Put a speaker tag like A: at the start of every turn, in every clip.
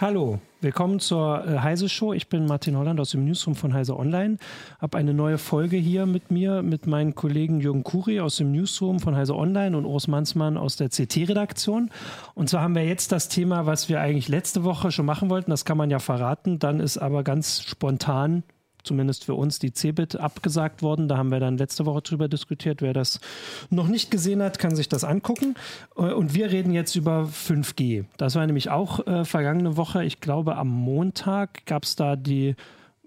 A: Hallo, willkommen zur äh, Heise Show. Ich bin Martin Holland aus dem Newsroom von Heise Online. Habe eine neue Folge hier mit mir, mit meinen Kollegen Jürgen Kuri aus dem Newsroom von Heise Online und Urs Mansmann aus der CT-Redaktion. Und zwar haben wir jetzt das Thema, was wir eigentlich letzte Woche schon machen wollten. Das kann man ja verraten. Dann ist aber ganz spontan zumindest für uns die Cebit abgesagt worden. Da haben wir dann letzte Woche drüber diskutiert. Wer das noch nicht gesehen hat, kann sich das angucken. Äh, und wir reden jetzt über 5G. Das war nämlich auch äh, vergangene Woche. Ich glaube, am Montag gab es da die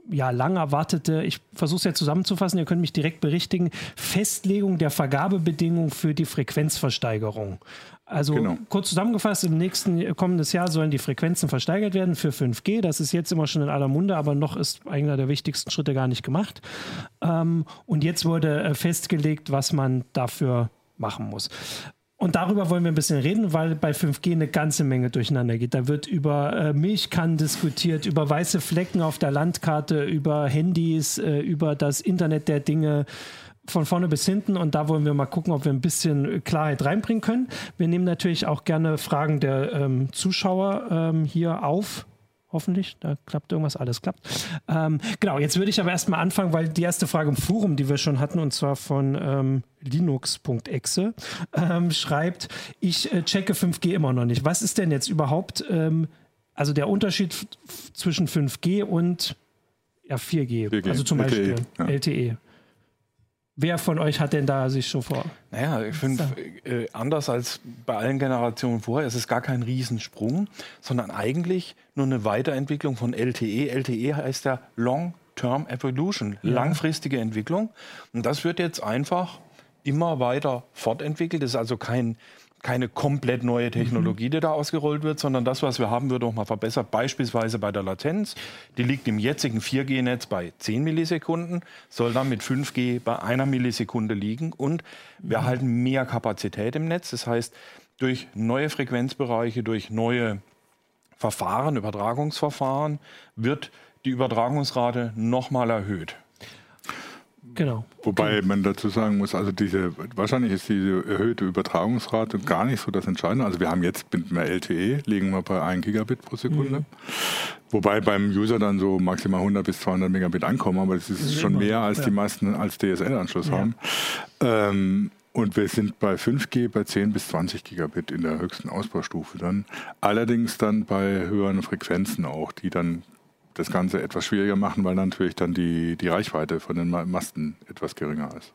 A: ja, lang erwartete, ich versuche es ja zusammenzufassen, ihr könnt mich direkt berichtigen, Festlegung der Vergabebedingungen für die Frequenzversteigerung. Also genau. kurz zusammengefasst, im nächsten kommendes Jahr sollen die Frequenzen versteigert werden für 5G. Das ist jetzt immer schon in aller Munde, aber noch ist einer der wichtigsten Schritte gar nicht gemacht. Ähm, und jetzt wurde äh, festgelegt, was man dafür machen muss. Und darüber wollen wir ein bisschen reden, weil bei 5G eine ganze Menge durcheinander geht. Da wird über äh, Milchkannen diskutiert, über weiße Flecken auf der Landkarte, über Handys, äh, über das Internet der Dinge, von vorne bis hinten und da wollen wir mal gucken, ob wir ein bisschen Klarheit reinbringen können. Wir nehmen natürlich auch gerne Fragen der ähm, Zuschauer ähm, hier auf. Hoffentlich, da klappt irgendwas, alles klappt. Ähm, genau, jetzt würde ich aber erstmal anfangen, weil die erste Frage im Forum, die wir schon hatten, und zwar von ähm, linux.exe, ähm, schreibt, ich äh, checke 5G immer noch nicht. Was ist denn jetzt überhaupt, ähm, also der Unterschied zwischen 5G und ja, 4G, 4G. also zum LTE, Beispiel ja. LTE? Wer von euch hat denn da sich schon vor?
B: Naja, ich finde, äh, anders als bei allen Generationen vorher, es ist gar kein Riesensprung, sondern eigentlich nur eine Weiterentwicklung von LTE. LTE heißt ja Long Term Evolution, ja. langfristige Entwicklung. Und das wird jetzt einfach immer weiter fortentwickelt. Das ist also kein keine komplett neue Technologie, die da ausgerollt wird, sondern das, was wir haben, wird auch mal verbessert. Beispielsweise bei der Latenz. Die liegt im jetzigen 4G-Netz bei 10 Millisekunden, soll dann mit 5G bei einer Millisekunde liegen. Und wir mhm. erhalten mehr Kapazität im Netz. Das heißt, durch neue Frequenzbereiche, durch neue Verfahren, Übertragungsverfahren, wird die Übertragungsrate nochmal erhöht.
C: Genau. Wobei okay. man dazu sagen muss, also diese, wahrscheinlich ist diese erhöhte Übertragungsrate gar nicht so das Entscheidende. Also wir haben jetzt mit mehr LTE, liegen wir bei 1 Gigabit pro Sekunde. Mhm. Wobei beim User dann so maximal 100 bis 200 Megabit ankommen, aber das ist, das ist schon mehr, als ja. die meisten als DSL-Anschluss ja. haben. Ähm, und wir sind bei 5G bei 10 bis 20 Gigabit in der höchsten Ausbaustufe dann. Allerdings dann bei höheren Frequenzen auch, die dann das Ganze etwas schwieriger machen, weil natürlich dann die, die Reichweite von den Masten etwas geringer ist.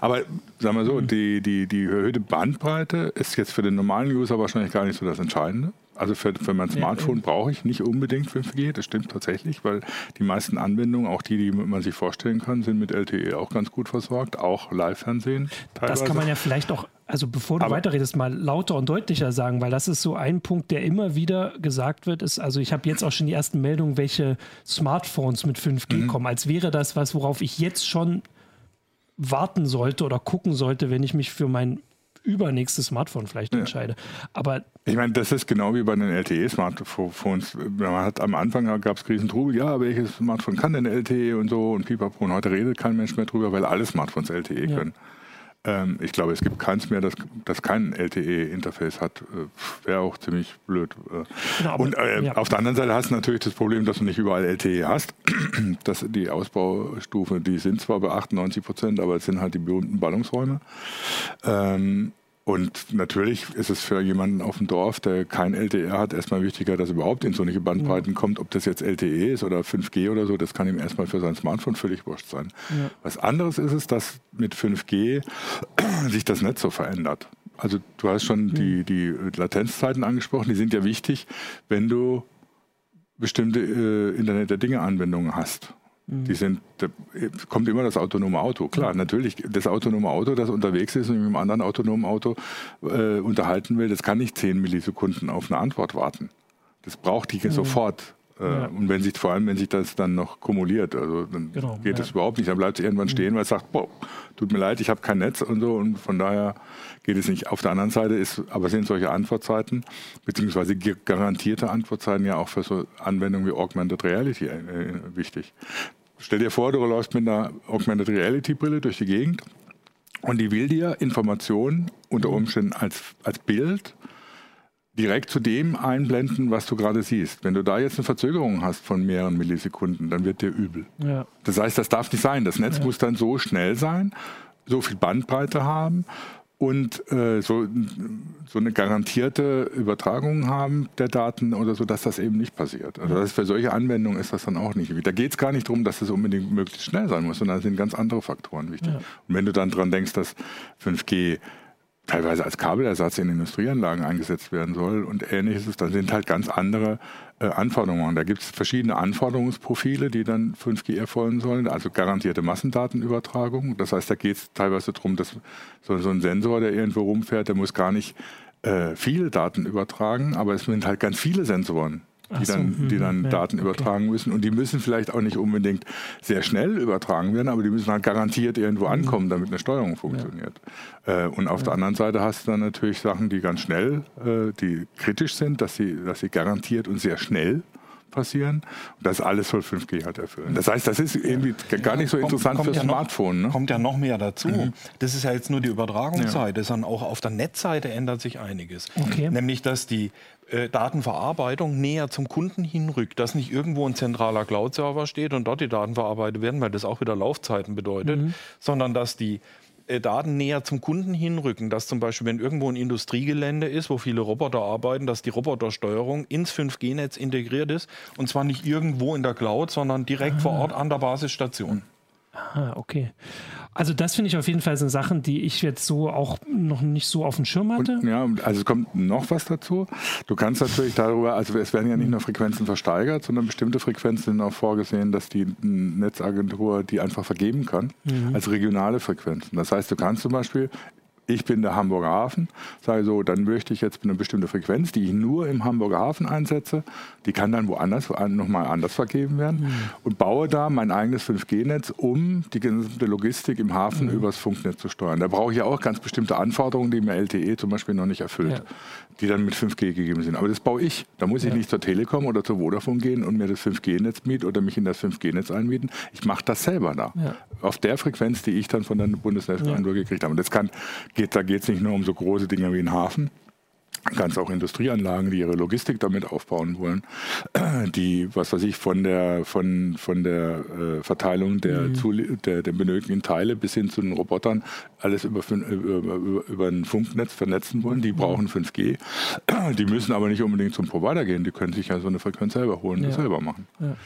C: Aber sagen wir so, mhm. die, die, die erhöhte Bandbreite ist jetzt für den normalen User wahrscheinlich gar nicht so das Entscheidende. Also für, für mein Smartphone ja, brauche ich nicht unbedingt 5G, das stimmt tatsächlich, weil die meisten Anwendungen, auch die, die man sich vorstellen kann, sind mit LTE auch ganz gut versorgt, auch Live-Fernsehen.
A: Das kann man ja vielleicht auch, also bevor du Aber, weiterredest, mal lauter und deutlicher sagen, weil das ist so ein Punkt, der immer wieder gesagt wird, ist, also ich habe jetzt auch schon die ersten Meldungen, welche Smartphones mit 5G mhm. kommen, als wäre das was, worauf ich jetzt schon warten sollte oder gucken sollte, wenn ich mich für mein übernächstes Smartphone vielleicht ja. entscheide. Aber
C: ich meine, das ist genau wie bei den LTE-Smartphones. Man hat am Anfang gab es Krisentrubel, ja, welches Smartphone kann denn LTE und so und pipapo. Und heute redet kein Mensch mehr drüber, weil alle Smartphones LTE ja. können. Ähm, ich glaube, es gibt keins mehr, das, das kein LTE-Interface hat. Äh, Wäre auch ziemlich blöd. Äh. Genau, und äh, ja. auf der anderen Seite hast du natürlich das Problem, dass du nicht überall LTE hast. dass die Ausbaustufe, die sind zwar bei 98 Prozent, aber es sind halt die berühmten Ballungsräume. Ähm, und natürlich ist es für jemanden auf dem Dorf, der kein LTE hat, erstmal wichtiger, dass er überhaupt in solche Bandbreiten ja. kommt. Ob das jetzt LTE ist oder 5G oder so, das kann ihm erstmal für sein Smartphone völlig wurscht sein. Ja. Was anderes ist es, dass mit 5G sich das Netz so verändert. Also du hast schon ja. die, die Latenzzeiten angesprochen, die sind ja wichtig, wenn du bestimmte äh, Internet der Dinge Anwendungen hast. Die sind, da kommt immer das autonome Auto. Klar, natürlich, das autonome Auto, das unterwegs ist und mit einem anderen autonomen Auto äh, unterhalten will, das kann nicht 10 Millisekunden auf eine Antwort warten. Das braucht die mhm. sofort. Äh, ja. Und wenn sich, vor allem, wenn sich das dann noch kumuliert, also dann genau, geht ja. das überhaupt nicht. Dann bleibt es irgendwann mhm. stehen, weil es sagt, boah, tut mir leid, ich habe kein Netz und so. Und von daher geht es nicht. Auf der anderen Seite ist, aber sind solche Antwortzeiten, beziehungsweise garantierte Antwortzeiten ja auch für so Anwendungen wie Augmented Reality äh, wichtig. Stell dir vor, du läufst mit einer Augmented Reality Brille durch die Gegend und die will dir Informationen unter Umständen als, als Bild direkt zu dem einblenden, was du gerade siehst. Wenn du da jetzt eine Verzögerung hast von mehreren Millisekunden, dann wird dir übel. Ja. Das heißt, das darf nicht sein. Das Netz ja. muss dann so schnell sein, so viel Bandbreite haben und äh, so, so eine garantierte Übertragung haben der Daten oder so, dass das eben nicht passiert. Also das für solche Anwendungen ist das dann auch nicht. Da geht es gar nicht darum, dass es unbedingt möglichst schnell sein muss, sondern da sind ganz andere Faktoren wichtig. Ja. Und wenn du dann dran denkst, dass 5G teilweise als Kabelersatz in Industrieanlagen eingesetzt werden soll und ähnliches, dann sind halt ganz andere äh, Anforderungen. Da gibt es verschiedene Anforderungsprofile, die dann 5G erfolgen sollen, also garantierte Massendatenübertragung. Das heißt, da geht es teilweise darum, dass so, so, ein Sensor, der irgendwo rumfährt, der muss gar nicht äh, viele Daten übertragen, aber es sind halt ganz viele Sensoren die so, dann, die dann ja, Daten okay. übertragen müssen. Und die müssen vielleicht auch nicht unbedingt sehr schnell übertragen werden, aber die müssen halt garantiert irgendwo mhm. ankommen, damit eine Steuerung funktioniert. Ja. Äh, und auf ja. der anderen Seite hast du dann natürlich Sachen, die ganz schnell, äh, die kritisch sind, dass sie, dass sie garantiert und sehr schnell passieren. Und das alles soll 5G halt erfüllen. Das heißt, das ist irgendwie gar nicht so interessant kommt, kommt fürs ja Smartphone.
B: Ne? Kommt ja noch mehr dazu. Mhm. Das ist ja jetzt nur die Übertragungsseite, sondern auch auf der Netzseite ändert sich einiges. Okay. Nämlich, dass die äh, Datenverarbeitung näher zum Kunden hinrückt, dass nicht irgendwo ein zentraler Cloud-Server steht und dort die Daten verarbeitet werden, weil das auch wieder Laufzeiten bedeutet, mhm. sondern dass die Daten näher zum Kunden hinrücken, dass zum Beispiel, wenn irgendwo ein Industriegelände ist, wo viele Roboter arbeiten, dass die Robotersteuerung ins 5G-Netz integriert ist und zwar nicht irgendwo in der Cloud, sondern direkt ah. vor Ort an der Basisstation.
A: Ah, okay. Also das finde ich auf jeden Fall sind Sachen, die ich jetzt so auch noch nicht so auf dem Schirm hatte.
C: Und, ja, also es kommt noch was dazu. Du kannst natürlich darüber, also es werden ja nicht nur Frequenzen versteigert, sondern bestimmte Frequenzen sind auch vorgesehen, dass die Netzagentur die einfach vergeben kann, mhm. als regionale Frequenzen. Das heißt, du kannst zum Beispiel ich bin der Hamburger Hafen, sage so, dann möchte ich jetzt eine bestimmte Frequenz, die ich nur im Hamburger Hafen einsetze, die kann dann woanders nochmal anders vergeben werden mhm. und baue da mein eigenes 5G-Netz, um die gesamte Logistik im Hafen mhm. übers Funknetz zu steuern. Da brauche ich ja auch ganz bestimmte Anforderungen, die mir LTE zum Beispiel noch nicht erfüllt, ja. die dann mit 5G gegeben sind. Aber das baue ich. Da muss ich ja. nicht zur Telekom oder zur Vodafone gehen und mir das 5G-Netz mieten oder mich in das 5G-Netz einmieten. Ich mache das selber da. Ja. Auf der Frequenz, die ich dann von der Bundesnetzagentur gekriegt habe. Und das kann geht, da geht es nicht nur um so große Dinge wie einen Hafen, ganz auch Industrieanlagen, die ihre Logistik damit aufbauen wollen, die, was weiß ich, von der, von, von der äh, Verteilung der, mhm. der, der, benötigten Teile bis hin zu den Robotern alles über, über, über, über ein Funknetz vernetzen wollen. Die mhm. brauchen 5G. Die müssen aber nicht unbedingt zum Provider gehen. Die können sich ja so eine Frequenz selber holen, ja. das selber machen. Ja.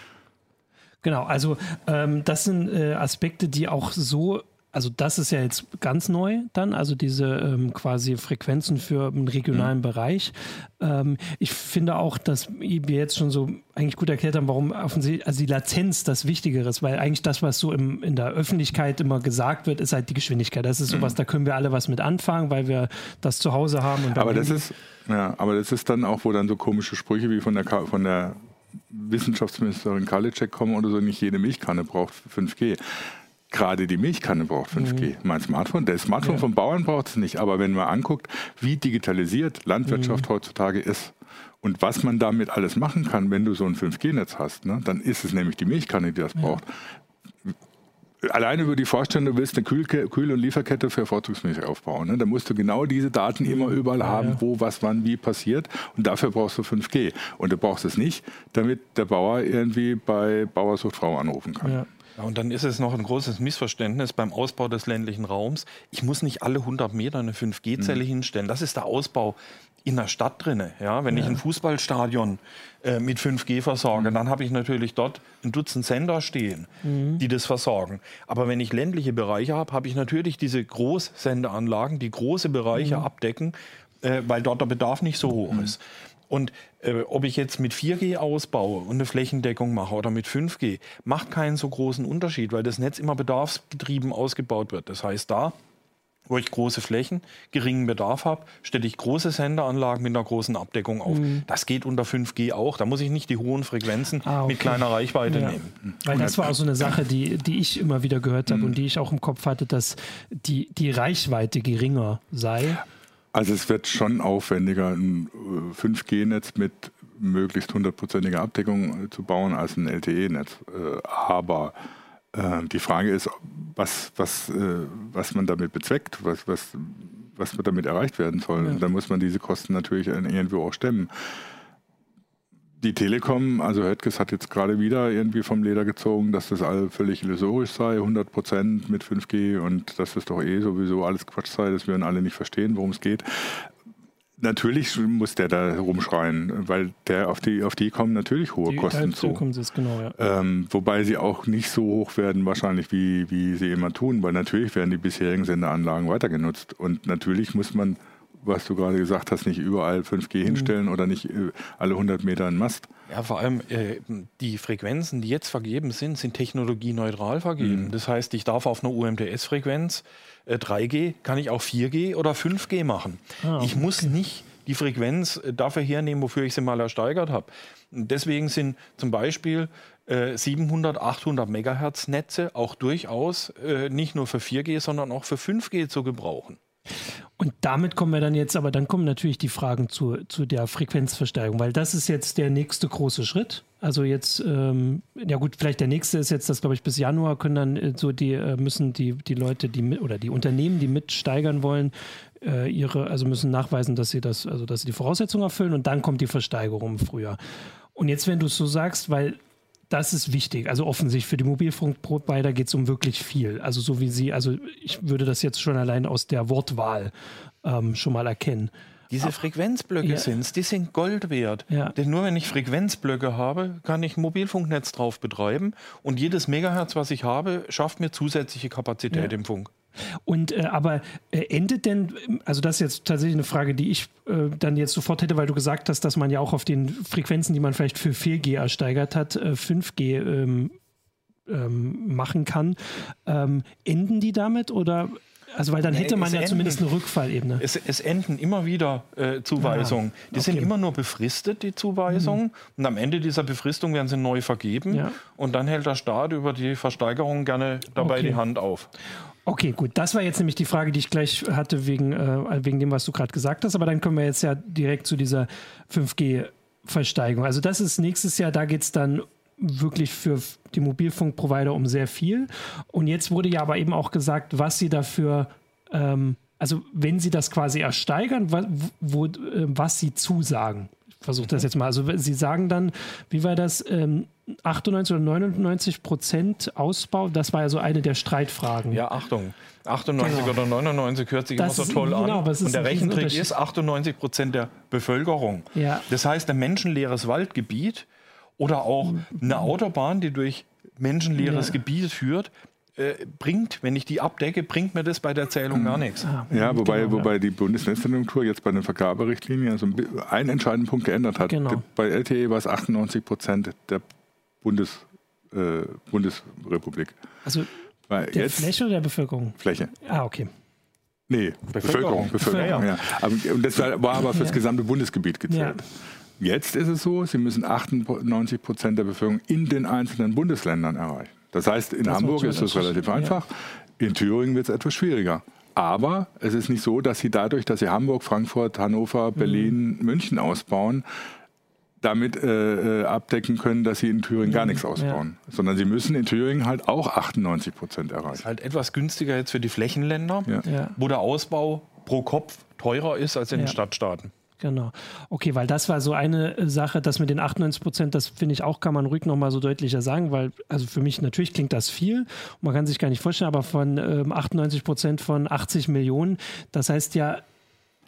A: Genau, also ähm, das sind äh, Aspekte, die auch so also das ist ja jetzt ganz neu dann, also diese ähm, quasi Frequenzen für einen regionalen mhm. Bereich. Ähm, ich finde auch, dass wir jetzt schon so eigentlich gut erklärt haben, warum offensichtlich, also die Latenz das Wichtigere ist, weil eigentlich das, was so im, in der Öffentlichkeit immer gesagt wird, ist halt die Geschwindigkeit. Das ist sowas, mhm. da können wir alle was mit anfangen, weil wir das zu Hause haben.
C: aber das ist, ja, aber das ist dann auch, wo dann so komische Sprüche wie von der, von der Wissenschaftsministerin Karliczek kommen oder so, nicht jede Milchkanne braucht 5G. Gerade die Milchkanne braucht 5G. Mhm. Mein Smartphone, der Smartphone ja. vom Bauern braucht es nicht. Aber wenn man anguckt, wie digitalisiert Landwirtschaft mhm. heutzutage ist und was man damit alles machen kann, wenn du so ein 5G-Netz hast, ne, dann ist es nämlich die Milchkanne, die das ja. braucht. Alleine über die Vorstellung, du willst eine Kühl Kühl- und Lieferkette für Vorzugsmilch aufbauen. Ne? Da musst du genau diese Daten immer mhm. überall ja, haben, wo, was, wann, wie passiert. Und dafür brauchst du 5G. Und du brauchst es nicht, damit der Bauer irgendwie bei Bauersucht Frau anrufen kann. Ja.
B: Und dann ist es noch ein großes Missverständnis beim Ausbau des ländlichen Raums. Ich muss nicht alle 100 Meter eine 5G-Zelle mhm. hinstellen. Das ist der Ausbau in der Stadt drinne. Ja, wenn ja. ich ein Fußballstadion äh, mit 5G versorge, mhm. dann habe ich natürlich dort ein Dutzend Sender stehen, mhm. die das versorgen. Aber wenn ich ländliche Bereiche habe, habe ich natürlich diese Großsendeanlagen, die große Bereiche mhm. abdecken, äh, weil dort der Bedarf nicht so hoch mhm. ist. Und äh, ob ich jetzt mit 4G ausbaue und eine Flächendeckung mache oder mit 5G, macht keinen so großen Unterschied, weil das Netz immer bedarfsgetrieben ausgebaut wird. Das heißt, da wo ich große Flächen, geringen Bedarf habe, stelle ich große Senderanlagen mit einer großen Abdeckung auf. Mhm. Das geht unter 5G auch. Da muss ich nicht die hohen Frequenzen ah, okay. mit kleiner Reichweite ja. nehmen.
A: Weil das war auch so eine Sache, die, die ich immer wieder gehört habe mhm. und die ich auch im Kopf hatte, dass die, die Reichweite geringer sei.
C: Also es wird schon aufwendiger, ein 5G-Netz äh, mit möglichst hundertprozentiger Abdeckung äh, zu bauen als ein LTE-Netz. Äh, aber die Frage ist, was, was, was man damit bezweckt, was, was, was damit erreicht werden soll. Ja. Und dann muss man diese Kosten natürlich irgendwo auch stemmen. Die Telekom, also Höttges hat jetzt gerade wieder irgendwie vom Leder gezogen, dass das all völlig illusorisch sei, 100 Prozent mit 5G und dass das doch eh sowieso alles Quatsch sei, dass wir alle nicht verstehen, worum es geht. Natürlich muss der da rumschreien, weil der auf die, auf die kommen natürlich hohe die Kosten zu.
A: Es, genau, ja.
C: ähm, wobei sie auch nicht so hoch werden wahrscheinlich, wie, wie sie immer tun, weil natürlich werden die bisherigen Sendeanlagen weiter genutzt. Und natürlich muss man was du gerade gesagt hast, nicht überall 5G mhm. hinstellen oder nicht äh, alle 100 Meter einen Mast.
B: Ja, vor allem äh, die Frequenzen, die jetzt vergeben sind, sind technologieneutral vergeben. Mhm. Das heißt, ich darf auf einer UMTS-Frequenz äh, 3G, kann ich auch 4G oder 5G machen. Ah, ich muss nicht die Frequenz äh, dafür hernehmen, wofür ich sie mal ersteigert habe. Deswegen sind zum Beispiel 700, äh, 800 Megahertz Netze auch durchaus äh, nicht nur für 4G, sondern auch für 5G zu gebrauchen.
A: Und damit kommen wir dann jetzt, aber dann kommen natürlich die Fragen zu, zu der Frequenzversteigerung, weil das ist jetzt der nächste große Schritt. Also jetzt, ähm, ja gut, vielleicht der nächste ist jetzt, dass glaube ich bis Januar können dann äh, so die äh, müssen die die Leute, die oder die Unternehmen, die mitsteigern wollen, äh, ihre, also müssen nachweisen, dass sie das, also dass sie die Voraussetzungen erfüllen und dann kommt die Versteigerung im Frühjahr. Und jetzt, wenn du es so sagst, weil das ist wichtig. Also offensichtlich für die Mobilfunkprovider geht es um wirklich viel. Also so wie Sie, also ich würde das jetzt schon allein aus der Wortwahl ähm, schon mal erkennen.
B: Diese Frequenzblöcke ja. sind es, die sind Gold wert. Ja. Denn nur wenn ich Frequenzblöcke habe, kann ich ein Mobilfunknetz drauf betreiben und jedes Megahertz, was ich habe, schafft mir zusätzliche Kapazität ja. im Funk.
A: Und äh, aber äh, endet denn, also das ist jetzt tatsächlich eine Frage, die ich äh, dann jetzt sofort hätte, weil du gesagt hast, dass man ja auch auf den Frequenzen, die man vielleicht für 4G ersteigert hat, 5G äh, ähm, ähm, machen kann. Ähm, enden die damit oder also weil dann hätte man ja enden, zumindest eine Rückfallebene.
B: Es, es enden immer wieder äh, Zuweisungen. Ja, die okay. sind immer nur befristet, die Zuweisungen. Mhm. Und am Ende dieser Befristung werden sie neu vergeben. Ja. Und dann hält der Staat über die Versteigerung gerne dabei okay. die Hand auf.
A: Okay, gut. Das war jetzt nämlich die Frage, die ich gleich hatte wegen, äh, wegen dem, was du gerade gesagt hast. Aber dann kommen wir jetzt ja direkt zu dieser 5G-Versteigerung. Also das ist nächstes Jahr, da geht es dann wirklich für die Mobilfunkprovider um sehr viel. Und jetzt wurde ja aber eben auch gesagt, was sie dafür, ähm, also wenn sie das quasi ersteigern, wo, wo, äh, was sie zusagen. Ich versuche das jetzt mal. Also sie sagen dann, wie war das? Ähm, 98 oder 99 Prozent Ausbau, das war ja so eine der Streitfragen.
B: Ja, Achtung. 98 genau. oder 99 hört sich das immer so toll ist, genau, an. Und der Rechentrick ist 98 Prozent der Bevölkerung. Ja. Das heißt, ein menschenleeres Waldgebiet oder auch eine Autobahn, die durch menschenleeres ja. Gebiet führt, äh, bringt, wenn ich die abdecke, bringt mir das bei der Zählung gar nichts.
C: Ah, ja, wobei, genau, wobei die Bundesnetzagentur jetzt bei den Vergaberichtlinien also einen entscheidenden Punkt geändert hat. Genau. Bei LTE war es 98 Prozent der Bundes, äh, Bundesrepublik.
A: Also Weil der jetzt, Fläche oder der Bevölkerung?
C: Fläche.
A: Ah, okay.
C: Nee, Bevölkerung. Bevölkerung, Bevölkerung ja. ja. Und das war aber für das gesamte Bundesgebiet gezählt. Ja. Jetzt ist es so, Sie müssen 98 Prozent der Bevölkerung in den einzelnen Bundesländern erreichen. Das heißt, in das Hamburg ist das relativ einfach, ja. in Thüringen wird es etwas schwieriger. Aber es ist nicht so, dass Sie dadurch, dass Sie Hamburg, Frankfurt, Hannover, Berlin, mhm. München ausbauen, damit äh, äh abdecken können, dass sie in Thüringen gar mhm. nichts ausbauen. Ja. Sondern sie müssen in Thüringen halt auch 98 Prozent erreichen. Das ist
B: halt etwas günstiger jetzt für die Flächenländer, ja. wo der Ausbau pro Kopf teurer ist als in den Stadtstaaten.
A: Genau. Okay, weil das war so eine Sache, das mit den 98 Prozent, das finde ich auch, kann man ruhig nochmal so deutlicher sagen, weil, also für mich natürlich klingt das viel, man kann sich gar nicht vorstellen, aber von ähm, 98 Prozent von 80 Millionen, das heißt ja,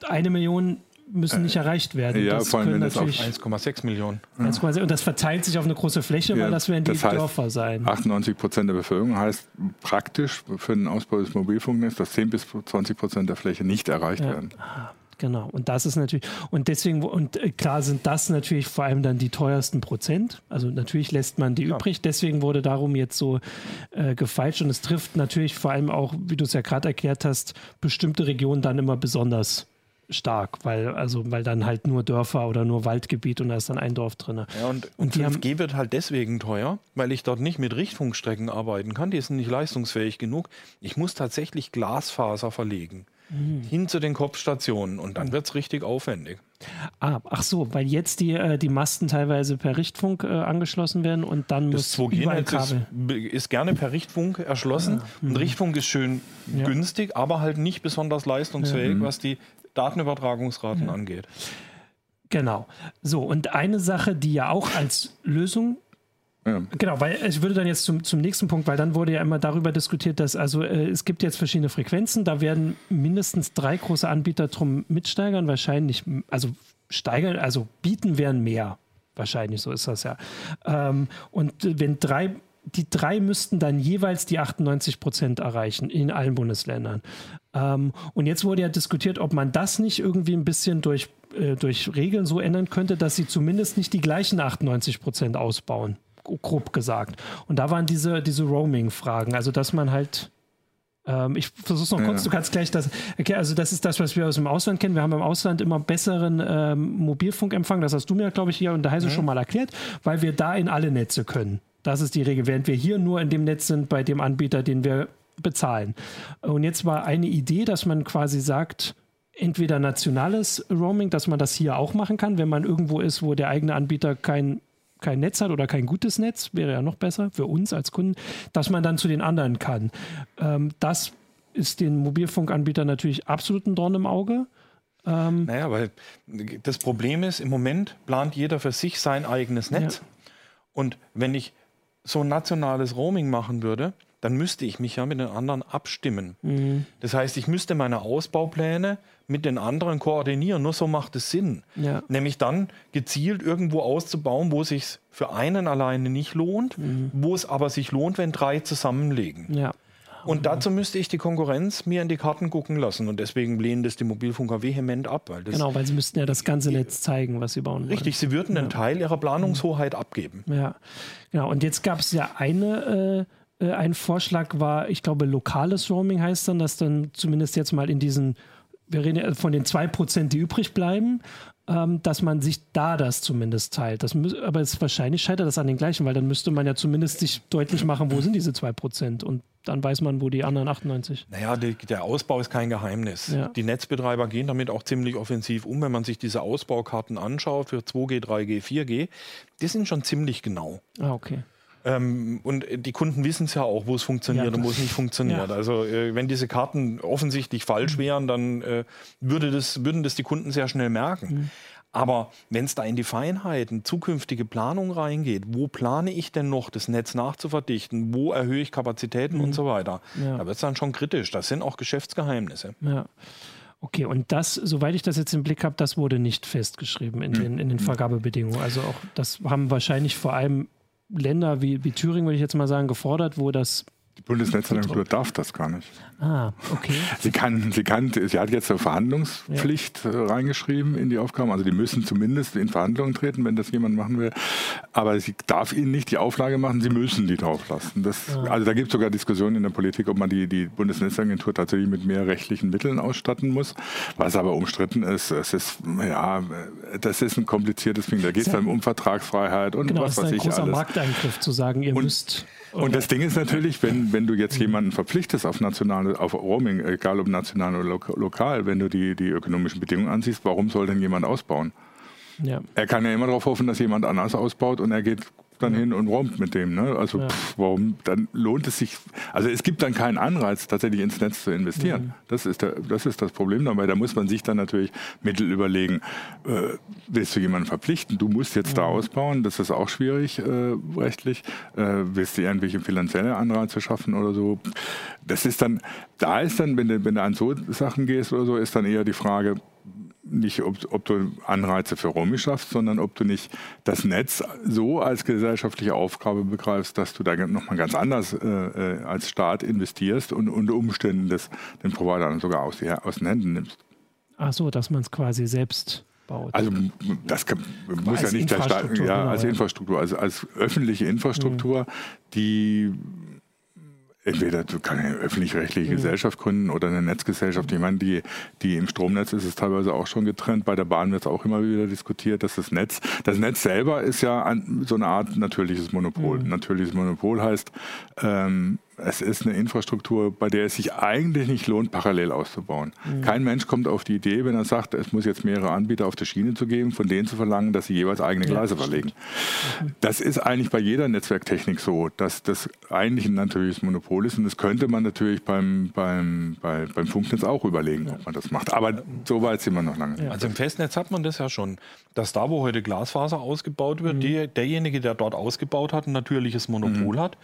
A: eine Million müssen nicht äh, erreicht werden.
B: Ja, das vor allem wenn das auf 1,6 Millionen.
A: 1,6 und das verteilt sich auf eine große Fläche, ja, weil das werden die das heißt, Dörfer sein.
C: 98 Prozent der Bevölkerung heißt praktisch für den Ausbau des Mobilfunknetzes, dass 10 bis 20 Prozent der Fläche nicht erreicht ja. werden.
A: Aha. Genau, und das ist natürlich, und deswegen, und äh, klar sind das natürlich vor allem dann die teuersten Prozent. Also natürlich lässt man die ja. übrig, deswegen wurde darum jetzt so äh, gefeilscht und es trifft natürlich vor allem auch, wie du es ja gerade erklärt hast, bestimmte Regionen dann immer besonders stark, weil also weil dann halt nur Dörfer oder nur Waldgebiet und da ist dann ein Dorf drin.
B: Ja, und, und, und 5G haben, wird halt deswegen teuer, weil ich dort nicht mit Richtfunkstrecken arbeiten kann, die sind nicht leistungsfähig genug. Ich muss tatsächlich Glasfaser verlegen mhm. hin zu den Kopfstationen und dann wird es richtig aufwendig.
A: Ah, ach so, weil jetzt die, äh, die Masten teilweise per Richtfunk äh, angeschlossen werden und dann
B: das
A: muss überall
B: 2G-Netz ist,
A: Kabel.
B: ist gerne per Richtfunk erschlossen. Und Richtfunk ist schön
A: Ja.
B: günstig, aber halt nicht besonders leistungsfähig, was die Datenübertragungsraten angeht.
A: Genau. So, und eine Sache, die ja auch als Lösung
C: Ja.
A: Genau, weil ich würde dann jetzt zum, zum nächsten Punkt, weil dann wurde ja immer darüber diskutiert, dass also äh, es gibt jetzt verschiedene Frequenzen, da werden mindestens drei große Anbieter drum mitsteigern, wahrscheinlich, also steigern, also bieten werden mehr. Wahrscheinlich, so ist das ja. Ähm, und wenn drei, die drei müssten dann jeweils die 98 Prozent erreichen in allen Bundesländern. Ähm, und jetzt wurde ja diskutiert, ob man das nicht irgendwie ein bisschen durch, äh, durch Regeln so ändern könnte, dass sie zumindest nicht die gleichen 98 Prozent ausbauen grob gesagt. Und da waren diese, diese Roaming-Fragen, also dass man halt ähm, ich versuche es noch kurz,
C: Ja.
A: du kannst gleich das, okay, also das ist das, was wir aus dem Ausland kennen. Wir haben im Ausland immer besseren ähm, Mobilfunkempfang, das hast du mir, glaube ich, hier und da Heise schon mal erklärt, weil wir da in alle Netze können. Das ist die Regel, während wir hier nur in dem Netz sind bei dem Anbieter, den wir bezahlen. Und jetzt war eine Idee, dass man quasi sagt, entweder nationales Roaming, dass man das hier auch machen kann, wenn man irgendwo ist, wo der eigene Anbieter kein, kein Netz hat oder kein gutes Netz, wäre ja noch besser für uns als Kunden, dass man dann zu den anderen kann. Ähm, das ist den Mobilfunkanbietern natürlich absolut ein Dorn im Auge.
B: Naja, weil das Problem ist, im Moment plant jeder für sich sein eigenes Netz. Und wenn ich so ein nationales Roaming machen würde, dann müsste ich mich ja mit den anderen abstimmen.
A: Mhm.
B: Das heißt, ich müsste meine Ausbaupläne mit den anderen koordinieren. Nur so macht es Sinn.
A: Ja.
B: Nämlich dann gezielt irgendwo auszubauen, wo es sich für einen alleine nicht lohnt,
A: Mhm.
B: wo es aber sich lohnt, wenn drei zusammenlegen.
A: Ja.
B: Und dazu müsste ich die Konkurrenz mir in die Karten gucken lassen. Und deswegen lehnen das die Mobilfunker vehement ab. Weil
A: Genau, weil sie müssten ja das ganze Netz zeigen, was sie bauen wollen.
B: Richtig, sie würden einen Teil ihrer Planungshoheit abgeben.
A: Ja, genau. Und jetzt gab es ja eine, äh, ein Vorschlag war, ich glaube, lokales Roaming heißt dann, dass dann zumindest jetzt mal in diesen, wir reden ja von den 2%, die übrig bleiben, ähm, dass man sich da das zumindest teilt. Das aber es wahrscheinlich scheitert das an den gleichen, weil dann müsste man ja zumindest sich deutlich machen, wo sind diese 2% und dann weiß man, wo die anderen 98.
B: Naja, die, der Ausbau ist kein Geheimnis.
A: Ja.
B: Die Netzbetreiber gehen damit auch ziemlich offensiv um. Wenn man sich diese Ausbaukarten anschaut für 2G, 3G, 4G, die sind schon ziemlich genau.
A: Ah, okay.
B: Ähm, und die Kunden wissen es ja auch, wo es funktioniert
A: Ja,
B: und wo es nicht funktioniert.
A: ja.
B: Also äh, wenn diese Karten offensichtlich falsch wären, dann äh, würde das, würden das die Kunden sehr schnell merken.
A: Mhm.
B: Aber wenn es da in die Feinheiten, zukünftige Planung reingeht, wo plane ich denn noch, das Netz nachzuverdichten, wo erhöhe ich Kapazitäten und so weiter,
A: Mhm. Ja.
B: da wird es dann schon kritisch. Das sind auch Geschäftsgeheimnisse.
A: Ja. Okay, und das, soweit ich das jetzt im Blick habe, das wurde nicht festgeschrieben in den, in den Vergabebedingungen. Also auch, das haben wahrscheinlich vor allem Länder wie, wie Thüringen, würde ich jetzt mal sagen, gefordert, wo das.
C: Die Bundesnetzagentur darf das gar nicht.
A: Ah, okay.
C: Sie kann, sie kann, sie hat jetzt eine Verhandlungspflicht äh, reingeschrieben in die Aufgaben. Also die müssen zumindest in Verhandlungen treten, wenn das jemand machen will. Aber sie darf ihnen nicht die Auflage machen, sie müssen die drauf lassen. Das, Also da gibt es sogar Diskussionen in der Politik, ob man die, die Bundesnetzagentur tatsächlich mit mehr rechtlichen Mitteln ausstatten muss. Was aber umstritten ist, es ist, ja, das ist ein kompliziertes Ding. Da geht es dann um Vertragsfreiheit und
A: Genau,
C: was
A: das ist
C: weiß
A: ein
C: ich
A: großer
C: alles.
A: Markteingriff zu sagen, ihr müsst.
C: Und das Ding ist natürlich, wenn, wenn du jetzt jemanden verpflichtest auf nationale, auf Roaming, egal ob national oder lo lokal, wenn du die, die ökonomischen Bedingungen ansiehst, warum soll denn jemand ausbauen?
A: Ja.
C: Er kann ja immer darauf hoffen, dass jemand anders ausbaut und er geht dann hin und roamt mit dem. Ne? Also
A: Ja.
C: pff, warum? Dann lohnt es sich. Also es gibt dann keinen Anreiz, tatsächlich ins Netz zu investieren. Das, ist der, das ist das Problem dabei. Da muss man sich dann natürlich Mittel überlegen. Äh, willst du jemanden verpflichten? Du musst jetzt da ausbauen. Das ist auch schwierig äh, rechtlich. Äh, willst du irgendwelche finanzielle Anreize schaffen oder so? Das ist dann, da ist dann, wenn du, wenn du an so Sachen gehst oder so, ist dann eher die Frage, nicht, ob, ob du Anreize für Romy schaffst, sondern ob du nicht das Netz so als gesellschaftliche Aufgabe begreifst, dass du da nochmal ganz anders äh, äh, als Staat investierst und unter Umständen das, den Provider dann sogar aus, aus den Händen nimmst.
A: Ach so, dass man es quasi selbst baut.
C: Also das kann, muss ja nicht der Staat, ja,
A: genau,
C: als
A: ja.
C: Infrastruktur, also als öffentliche Infrastruktur, die entweder du kannst eine öffentlich-rechtliche Gesellschaft gründen oder eine Netzgesellschaft. Ich meine, die, die im Stromnetz ist es teilweise auch schon getrennt. Bei der Bahn wird es auch immer wieder diskutiert, dass das Netz, das Netz selber ist ja an, so eine Art natürliches Monopol. Natürliches Monopol heißt, ähm, es ist eine Infrastruktur, bei der es sich eigentlich nicht lohnt, parallel auszubauen. Mhm. Kein Mensch kommt auf die Idee, wenn er sagt, es muss jetzt mehrere Anbieter auf der Schiene zu geben, von denen zu verlangen, dass sie jeweils eigene Gleise ja, verlegen. Mhm. Das ist eigentlich bei jeder Netzwerktechnik so, dass das eigentlich ein natürliches Monopol ist und das könnte man natürlich beim, beim, bei, beim Funknetz auch überlegen, ja. ob man das macht. Aber so weit sind wir noch lange.
B: Ja. Also im Festnetz hat man das ja schon, dass da, wo heute Glasfaser ausgebaut wird, mhm. die, derjenige, der dort ausgebaut hat, ein natürliches Monopol mhm. hat.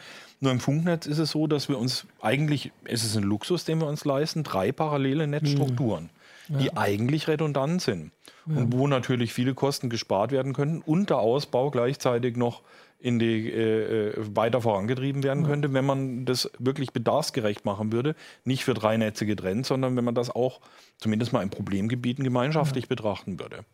B: Nur im Funknetz ist es so, dass wir uns eigentlich, es ist ein Luxus, den wir uns leisten, drei parallele Netzstrukturen, mhm. ja. die eigentlich redundant sind. Ja. Und wo natürlich viele Kosten gespart werden können und der Ausbau gleichzeitig noch in die, äh, äh weiter vorangetrieben werden könnte, wenn man das wirklich bedarfsgerecht machen würde. Nicht für drei Netze getrennt, sondern wenn man das auch zumindest mal in Problemgebieten gemeinschaftlich ja. betrachten würde.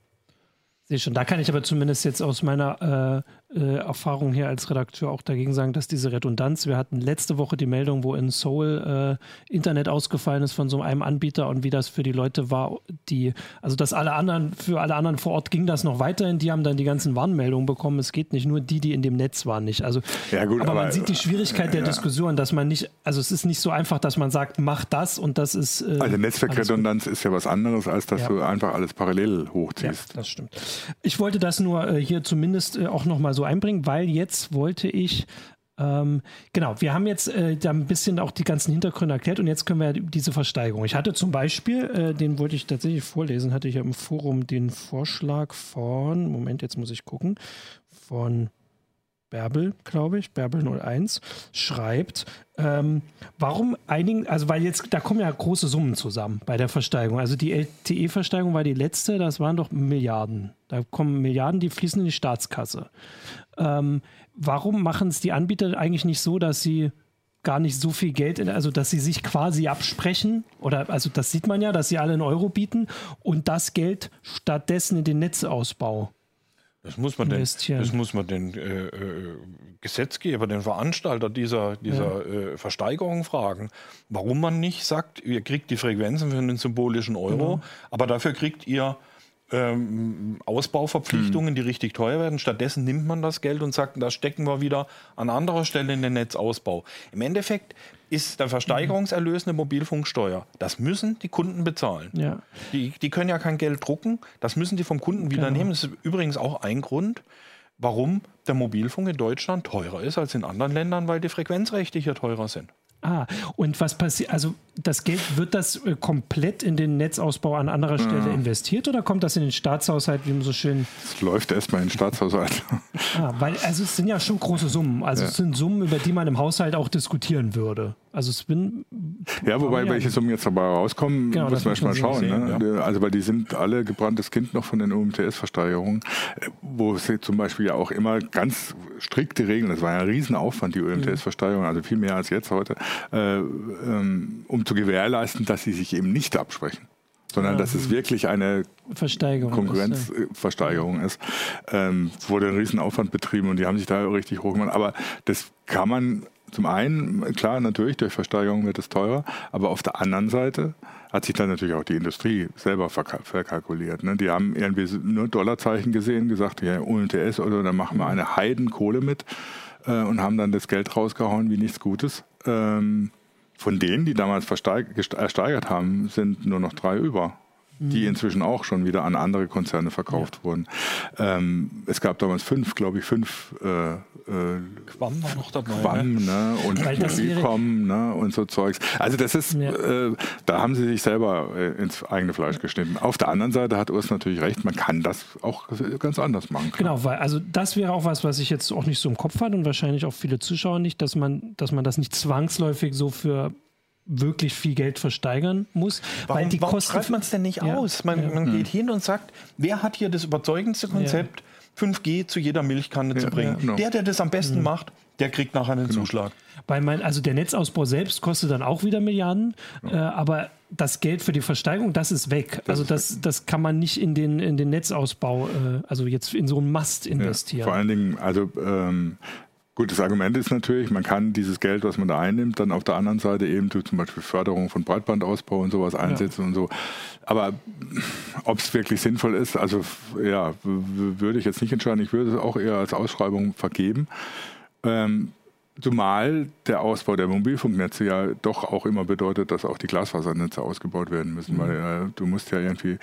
A: Sehe schon. Da kann ich aber zumindest jetzt aus meiner äh, äh, Erfahrung hier als Redakteur auch dagegen sagen, dass diese Redundanz, wir hatten letzte Woche die Meldung, wo in Seoul äh, Internet ausgefallen ist von so einem Anbieter und wie das für die Leute war, die, also dass alle anderen, für alle anderen vor Ort ging das noch weiterhin, die haben dann die ganzen Warnmeldungen bekommen. Es geht nicht nur die, die in dem Netz waren, nicht. Also, ja, gut, aber, aber, man sieht die Schwierigkeit der ja. Diskussion, dass man nicht, also es ist nicht so einfach, dass man sagt, mach das und das ist.
C: Äh, also Netzwerkredundanz ist ja was anderes, als dass ja. du einfach alles parallel hochziehst.
A: Ja, das stimmt. Ich wollte das nur äh, hier zumindest äh, auch nochmal so einbringen, weil jetzt wollte ich ähm, genau, wir haben jetzt äh, da ein bisschen auch die ganzen Hintergründe erklärt und jetzt können wir diese Versteigerung. Ich hatte zum Beispiel, äh, den wollte ich tatsächlich vorlesen, hatte ich ja im Forum den Vorschlag von, Moment, jetzt muss ich gucken, von Bärbel, glaube ich, Bärbel 01, schreibt, ähm, warum einigen, also weil jetzt, da kommen ja große Summen zusammen bei der Versteigerung. Also die LTE-Versteigerung war die letzte, das waren doch Milliarden. Da kommen Milliarden, die fließen in die Staatskasse. Ähm, warum machen es die Anbieter eigentlich nicht so, dass sie gar nicht so viel Geld, in, also dass sie sich quasi absprechen oder also das sieht man ja, dass sie alle in Euro bieten und das Geld stattdessen in den Netzausbau
B: das muss man den, das muss man den äh, äh, Gesetzgeber, den Veranstalter dieser, dieser ja. äh, Versteigerung fragen, warum man nicht sagt, ihr kriegt die Frequenzen für einen symbolischen Euro, genau. aber dafür kriegt ihr ähm, Ausbauverpflichtungen, hm. die richtig teuer werden. Stattdessen nimmt man das Geld und sagt, das stecken wir wieder an anderer Stelle in den Netzausbau. Im Endeffekt ist der Versteigerungserlös eine Mobilfunksteuer. Das müssen die Kunden bezahlen. Ja. Die, die können ja kein Geld drucken, das müssen die vom Kunden wieder genau. nehmen. Das ist übrigens auch ein Grund, warum der Mobilfunk in Deutschland teurer ist als in anderen Ländern, weil die Frequenzrechte hier teurer sind.
A: Ah, und was passiert, also das Geld, wird das äh, komplett in den Netzausbau an anderer Stelle ja. investiert oder kommt das in den Staatshaushalt, wie man so schön.
C: Es läuft erstmal in den Staatshaushalt.
A: ah, weil, also es sind ja schon große Summen. Also ja. es sind Summen, über die man im Haushalt auch diskutieren würde. Also es bin.
C: Ja, wobei ja, welche Summen jetzt dabei rauskommen, genau, muss man erstmal schauen. Sehen, ne? Also weil die sind alle gebranntes Kind noch von den UMTS-Versteigerungen, wo es zum Beispiel ja auch immer ganz strikte Regeln, das war ja ein Riesenaufwand, die UMTS-Versteigerung, also viel mehr als jetzt heute, äh, ähm, um zu gewährleisten, dass sie sich eben nicht absprechen sondern ja, dass es wirklich eine
A: Versteigerung
C: Konkurrenzversteigerung ist. Ja. Ähm, wurde ein Riesenaufwand betrieben und die haben sich da richtig hochgemacht. Aber das kann man zum einen, klar, natürlich, durch Versteigerung wird es teurer, aber auf der anderen Seite hat sich dann natürlich auch die Industrie selber verkalkuliert. Ne? Die haben irgendwie nur Dollarzeichen gesehen, gesagt, ja, UMTS oder dann machen wir eine Heidenkohle mit äh, und haben dann das Geld rausgehauen wie nichts Gutes. Ähm, von denen, die damals ersteigert haben, sind nur noch drei über die mhm. inzwischen auch schon wieder an andere Konzerne verkauft ja. wurden. Ähm, es gab damals fünf, glaube ich, fünf äh, äh,
B: Quam war noch dabei.
C: Quam, ne? ne? und Recom ne? und so Zeugs. Also das ist, ja. äh, da haben sie sich selber äh, ins eigene Fleisch geschnitten. Auf der anderen Seite hat Urs natürlich recht, man kann das auch ganz anders machen.
A: Genau, weil also das wäre auch was, was ich jetzt auch nicht so im Kopf hatte und wahrscheinlich auch viele Zuschauer nicht, dass man, dass man das nicht zwangsläufig so für wirklich viel Geld versteigern muss.
B: Warum,
A: weil die
B: warum Kosten schreibt man es denn nicht ja, aus? Man, ja. man geht hm. hin und sagt, wer hat hier das überzeugendste Konzept, ja. 5G zu jeder Milchkanne zu bringen? Genau. Der, der das am besten mhm. macht, der kriegt nachher einen genau. Zuschlag.
A: Weil mein, also der Netzausbau selbst kostet dann auch wieder Milliarden, äh, aber das Geld für die Versteigerung, das ist weg. Das also das, das kann man nicht in den, in den Netzausbau, äh, also jetzt in so einen Mast investieren.
C: vor allen Dingen, also ähm, Gut, das Argument ist natürlich, man kann dieses Geld, was man da einnimmt, dann auf der anderen Seite eben durch zum Beispiel Förderung von Breitbandausbau und sowas einsetzen ja. und so. Aber ob es wirklich sinnvoll ist, also ja, würde ich jetzt nicht entscheiden. Ich würde es auch eher als Ausschreibung vergeben. Ähm, Zumal der Ausbau der Mobilfunknetze ja doch auch immer bedeutet, dass auch die Glasfasernetze ausgebaut werden müssen, mhm. weil äh, du musst ja irgendwie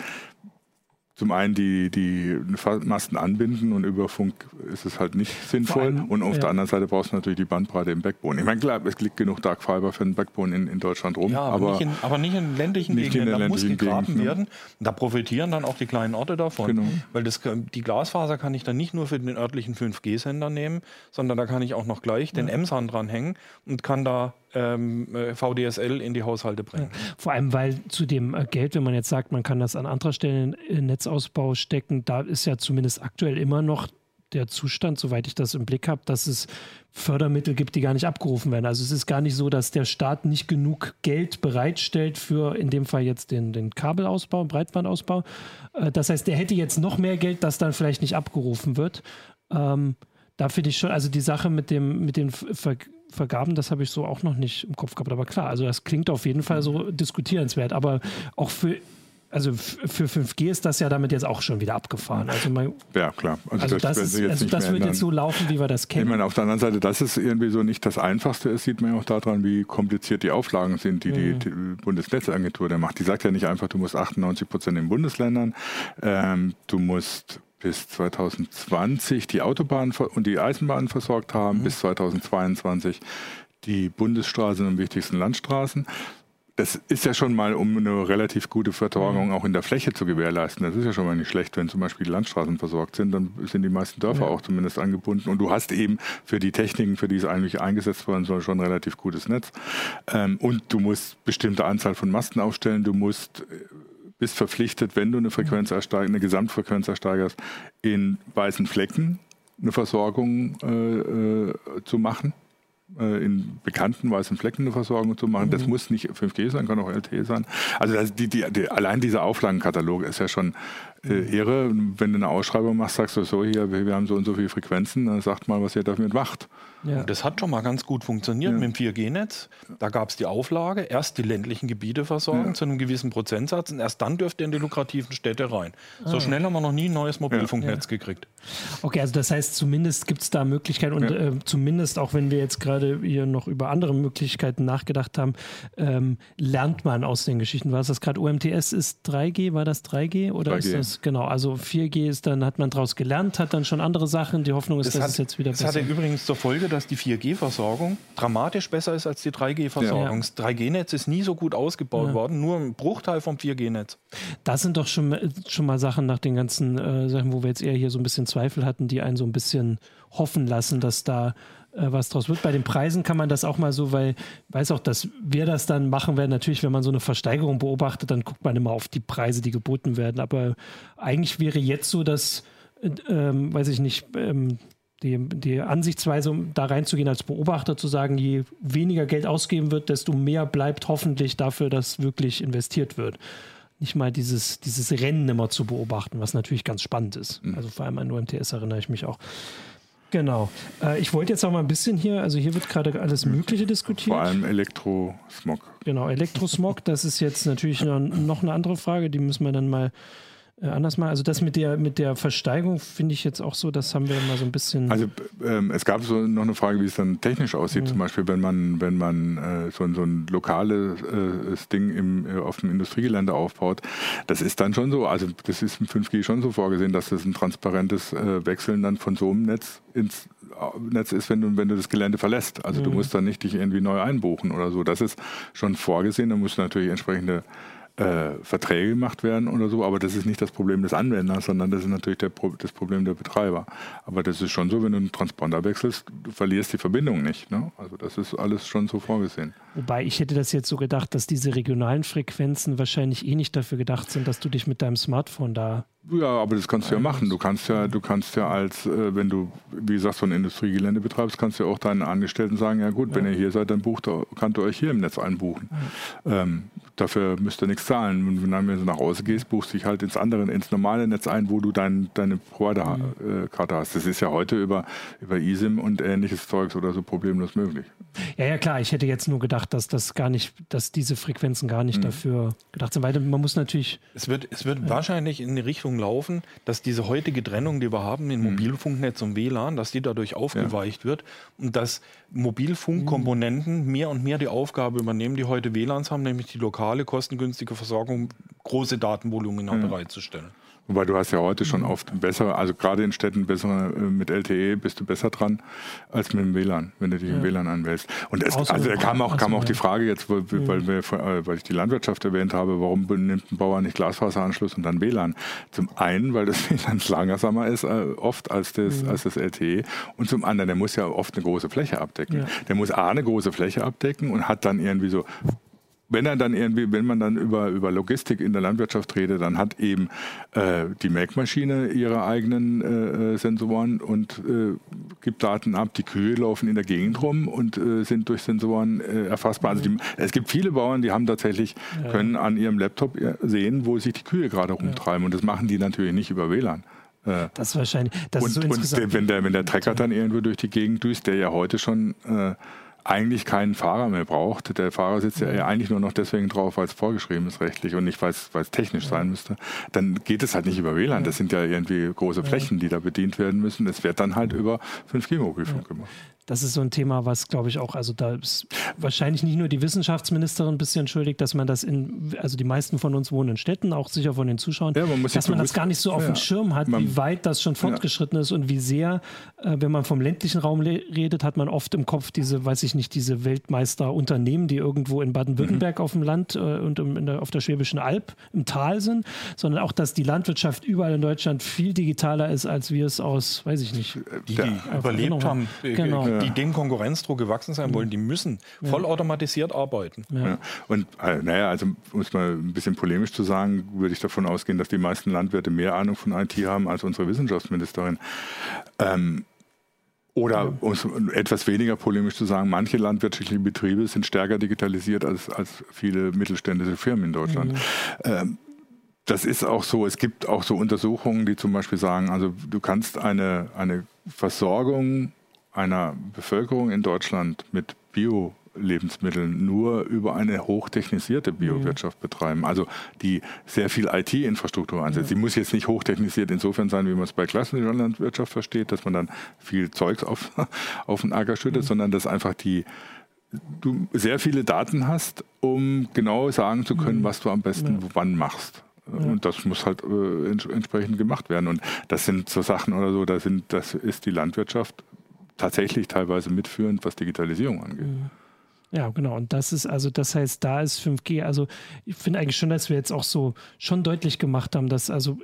C: zum einen die, die Masten anbinden und über Funk ist es halt nicht sinnvoll. Allem, und auf ja. der anderen Seite brauchst du natürlich die Bandbreite im Backbone. Ich meine, klar, es liegt genug Dark Fiber für den Backbone in, in Deutschland rum.
B: Ja, aber, aber, nicht in, aber nicht in ländlichen nicht Gegenden. In da muss gegraben Gegend, ne? werden. Da profitieren dann auch die kleinen Orte davon. Genau. Weil das, die Glasfaser kann ich dann nicht nur für den örtlichen 5G-Sender nehmen, sondern da kann ich auch noch gleich den ja. M-SAN dranhängen und kann da VDSL in die Haushalte bringen.
A: Vor allem, weil zu dem äh, Geld, wenn man jetzt sagt, man kann das an anderer Stelle in Netzausbau stecken, da ist ja zumindest aktuell immer noch der Zustand, soweit ich das im Blick habe, dass es Fördermittel gibt, die gar nicht abgerufen werden. Also es ist gar nicht so, dass der Staat nicht genug Geld bereitstellt für in dem Fall jetzt den, den Kabelausbau, Breitbandausbau. Äh, das heißt, der hätte jetzt noch mehr Geld, das dann vielleicht nicht abgerufen wird. Ähm, da finde ich schon, also die Sache mit dem, mit den Ver Vergaben, das habe ich so auch noch nicht im Kopf gehabt. Aber klar, also das klingt auf jeden Fall so diskutierenswert. Aber auch für also für 5G ist das ja damit jetzt auch schon wieder abgefahren. Also man,
C: ja, klar.
A: Also, also das, ist, also das wird jetzt so laufen, wie wir das kennen.
C: Ich meine, auf der anderen Seite, dass es irgendwie so nicht das Einfachste ist, sieht man ja auch daran, wie kompliziert die Auflagen sind, die mhm. die, Bundesnetzagentur da macht. Die sagt ja nicht einfach, du musst 98 Prozent in Bundesländern, ähm, du musst bis 2020 die Autobahnen und die Eisenbahnen versorgt haben, mhm. bis 2022 die Bundesstraßen und wichtigsten Landstraßen. Das ist ja schon mal, um eine relativ gute Versorgung mhm. auch in der Fläche zu gewährleisten. Das ist ja schon mal nicht schlecht, wenn zum Beispiel die Landstraßen versorgt sind, dann sind die meisten Dörfer ja. auch zumindest angebunden. Und du hast eben für die Techniken, für die es eigentlich eingesetzt worden soll, schon ein relativ gutes Netz. Ähm, und du musst bestimmte Anzahl von Masten aufstellen. Du musst äh, bist verpflichtet, wenn du eine Frequenz ersteigerst, eine Gesamtfrequenz ersteigerst, in weißen Flecken eine Versorgung äh, äh, zu machen, äh, in bekannten weißen Flecken eine Versorgung zu machen. Mhm. Das muss nicht 5G sein, kann auch LTE sein. Also das, die, die, die, allein dieser Auflagenkatalog ist ja schon äh, irre. Wenn du eine Ausschreibung machst, sagst du so, hier, wir, wir haben so und so viele Frequenzen, dann sagt mal, was ihr damit macht.
B: Ja. Das hat schon mal ganz gut funktioniert ja. mit dem 4G-Netz. Da gab es die Auflage, erst die ländlichen Gebiete versorgen ja. zu einem gewissen Prozentsatz und erst dann dürft ihr in die lukrativen Städte rein. Ah. So schnell haben wir noch nie ein neues Mobilfunknetz gekriegt.
A: Okay, also das heißt, zumindest gibt es da Möglichkeiten und äh, zumindest auch wenn wir jetzt gerade hier noch über andere Möglichkeiten nachgedacht haben, ähm, lernt man aus den Geschichten. War das gerade UMTS ist 3G? War das 3G oder 3G. ist das genau? Also 4G ist dann, hat man daraus gelernt, hat dann schon andere Sachen. Die Hoffnung ist, das dass hat, es jetzt wieder
B: besser. Das hatte übrigens zur Folge, dass die 4G-Versorgung dramatisch besser ist als die 3G-Versorgung. Ja. Das 3G-Netz ist nie so gut ausgebaut ja. worden, nur ein Bruchteil vom 4G-Netz.
A: Das sind doch schon, schon mal Sachen nach den ganzen äh, Sachen, wo wir jetzt eher hier so ein bisschen Zweifel hatten, die einen so ein bisschen hoffen lassen, dass da äh, was draus wird. Bei den Preisen kann man das auch mal so, weil weiß auch, dass wir das dann machen werden. Natürlich, wenn man so eine Versteigerung beobachtet, dann guckt man immer auf die Preise, die geboten werden. Aber eigentlich wäre jetzt so, dass, äh, ähm, weiß ich nicht, ähm, die, die Ansichtsweise, um da reinzugehen als Beobachter, zu sagen, je weniger Geld ausgeben wird, desto mehr bleibt hoffentlich dafür, dass wirklich investiert wird. Nicht mal dieses, dieses Rennen immer zu beobachten, was natürlich ganz spannend ist. Mhm. Also vor allem an UMTS erinnere ich mich auch. Genau. Äh, ich wollte jetzt auch mal ein bisschen hier, also hier wird gerade alles Mögliche diskutiert.
C: Vor allem Elektrosmog.
A: Genau, Elektrosmog, das ist jetzt natürlich noch eine andere Frage, die müssen wir dann mal äh, anders mal. Also das mit der mit der Versteigerung finde ich jetzt auch so, das haben wir mal so ein bisschen.
C: Also ähm, es gab so noch eine Frage, wie es dann technisch aussieht. Mhm. Zum Beispiel, wenn man wenn man äh, so, so, ein lokales äh, Ding im, äh, auf dem Industriegelände aufbaut, das ist dann schon so. Also das ist im 5G schon so vorgesehen, dass das ein transparentes äh, Wechseln dann von so einem Netz ins Netz ist, wenn du, wenn du das Gelände verlässt. Also mhm. du musst dann nicht dich irgendwie neu einbuchen oder so. Das ist schon vorgesehen. Da musst du natürlich entsprechende äh, Verträge gemacht werden oder so, aber das ist nicht das Problem des Anwenders, sondern das ist natürlich der, das Problem der Betreiber. Aber das ist schon so, wenn du einen Transponder wechselst, du verlierst die Verbindung nicht. Ne? Also das ist alles schon so vorgesehen.
A: Wobei ich hätte das jetzt so gedacht, dass diese regionalen Frequenzen wahrscheinlich eh nicht dafür gedacht sind, dass du dich mit deinem Smartphone da
C: ja, aber das kannst du ja machen. Du kannst ja, du kannst ja als, äh, wenn du, wie gesagt, so ein Industriegelände betreibst, kannst du ja auch deinen Angestellten sagen, ja gut, ja. wenn ihr hier seid, dann bucht, könnt ihr euch hier im Netz einbuchen. Ja. Ähm, dafür müsst ihr nichts zahlen. Und wenn du nach Hause gehst, buchst du dich halt ins andere, ins normale Netz ein, wo du dein, deine Provider-Karte mhm. hast. Das ist ja heute über, über eSIM und ähnliches Zeugs oder so problemlos möglich.
A: Ja, ja, klar. Ich hätte jetzt nur gedacht, dass das gar nicht, dass diese Frequenzen gar nicht mhm. dafür gedacht sind, weil man muss natürlich.
B: Es wird, es wird ja. wahrscheinlich in die Richtung Entwicklung laufen, dass diese heutige Trennung, die wir haben in mhm. Mobilfunknetz und WLAN, dass die dadurch aufgeweicht ja. wird und dass Mobilfunkkomponenten mehr und mehr die Aufgabe übernehmen, die heute WLANs haben, nämlich die lokale, kostengünstige Versorgung, große Datenvolumina ja. bereitzustellen.
C: Wobei du hast ja heute schon oft bessere, also gerade in Städten bessere, äh, mit LTE bist du besser dran als mit dem WLAN, wenn du dich ja. im WLAN anwählst. Und es, also da kam auch, kam auch die Frage jetzt, weil, weil, wir, äh, weil ich die Landwirtschaft erwähnt habe, warum nimmt ein Bauer nicht Glasfaseranschluss und dann WLAN? Zum einen, weil das WLAN langsamer ist äh, oft als das, mhm. als das LTE und zum anderen, der muss ja oft eine große Fläche abdecken. Ja. Der muss A, eine große Fläche abdecken und hat dann irgendwie so wenn er dann irgendwie, wenn man dann über, über Logistik in der Landwirtschaft redet, dann hat eben äh, die Melkmaschine ihre eigenen äh, äh, Sensoren und äh, gibt Daten ab. Die Kühe laufen in der Gegend rum und äh, sind durch Sensoren äh, erfassbar. Also die, es gibt viele Bauern, die haben tatsächlich, ja. können an ihrem Laptop sehen, wo sich die Kühe gerade rumtreiben. Ja. Und das machen die natürlich nicht über WLAN.
A: Das ist wahrscheinlich. Das
C: und,
A: ist
C: so und wenn der, wenn der Trecker dann irgendwo durch die Gegend düst, der ja heute schon eigentlich keinen Fahrer mehr braucht. Der Fahrer sitzt ja eigentlich nur noch deswegen drauf, weil es vorgeschrieben ist rechtlich und nicht, weil es technisch sein müsste. Dann geht es halt nicht über WLAN. Das sind ja irgendwie große Flächen, die da bedient werden müssen. Es wird dann halt über 5G-Mobilfunk gemacht
A: das ist so ein Thema, was, glaube ich, auch, also da ist wahrscheinlich nicht nur die Wissenschaftsministerin ein bisschen schuldig, dass man das in, also die meisten von uns wohnen in Städten, auch sicher von den Zuschauern, ja, man dass man das gar nicht so auf ja, dem Schirm hat, wie weit das schon fortgeschritten ja. ist und wie sehr, äh, wenn man vom ländlichen Raum redet, hat man oft im Kopf diese, weiß ich nicht, diese Weltmeisterunternehmen, die irgendwo in Baden-Württemberg mhm. auf dem Land äh, und im, der, auf der Schwäbischen Alb im Tal sind, sondern auch, dass die Landwirtschaft überall in Deutschland viel digitaler ist, als wir es aus, weiß ich nicht,
B: die, die überlebt haben. Genau die dem Konkurrenzdruck gewachsen sein wollen, die müssen vollautomatisiert arbeiten.
C: Ja. Und äh, naja, also um es mal ein bisschen polemisch zu sagen, würde ich davon ausgehen, dass die meisten Landwirte mehr Ahnung von IT haben als unsere Wissenschaftsministerin. Ähm, oder um es etwas weniger polemisch zu sagen, manche landwirtschaftliche Betriebe sind stärker digitalisiert als, als viele mittelständische Firmen in Deutschland. Ähm, das ist auch so. Es gibt auch so Untersuchungen, die zum Beispiel sagen, also du kannst eine, eine Versorgung einer Bevölkerung in Deutschland mit Bio-Lebensmitteln nur über eine hochtechnisierte Biowirtschaft betreiben, also die sehr viel IT-Infrastruktur ansetzt. Ja. Die muss jetzt nicht hochtechnisiert insofern sein, wie man es bei klassischer Landwirtschaft versteht, dass man dann viel Zeugs auf, auf den Acker schüttet, mhm. sondern dass einfach die du sehr viele Daten hast, um genau sagen zu können, mhm. was du am besten ja. wann machst. Ja. Und das muss halt äh, entsprechend gemacht werden. Und das sind so Sachen oder so, da sind, das ist die Landwirtschaft tatsächlich teilweise mitführend, was Digitalisierung angeht. Mhm.
A: Ja, genau. Und das ist also, das heißt, da ist 5G. Also ich finde eigentlich schon, dass wir jetzt auch so schon deutlich gemacht haben, dass also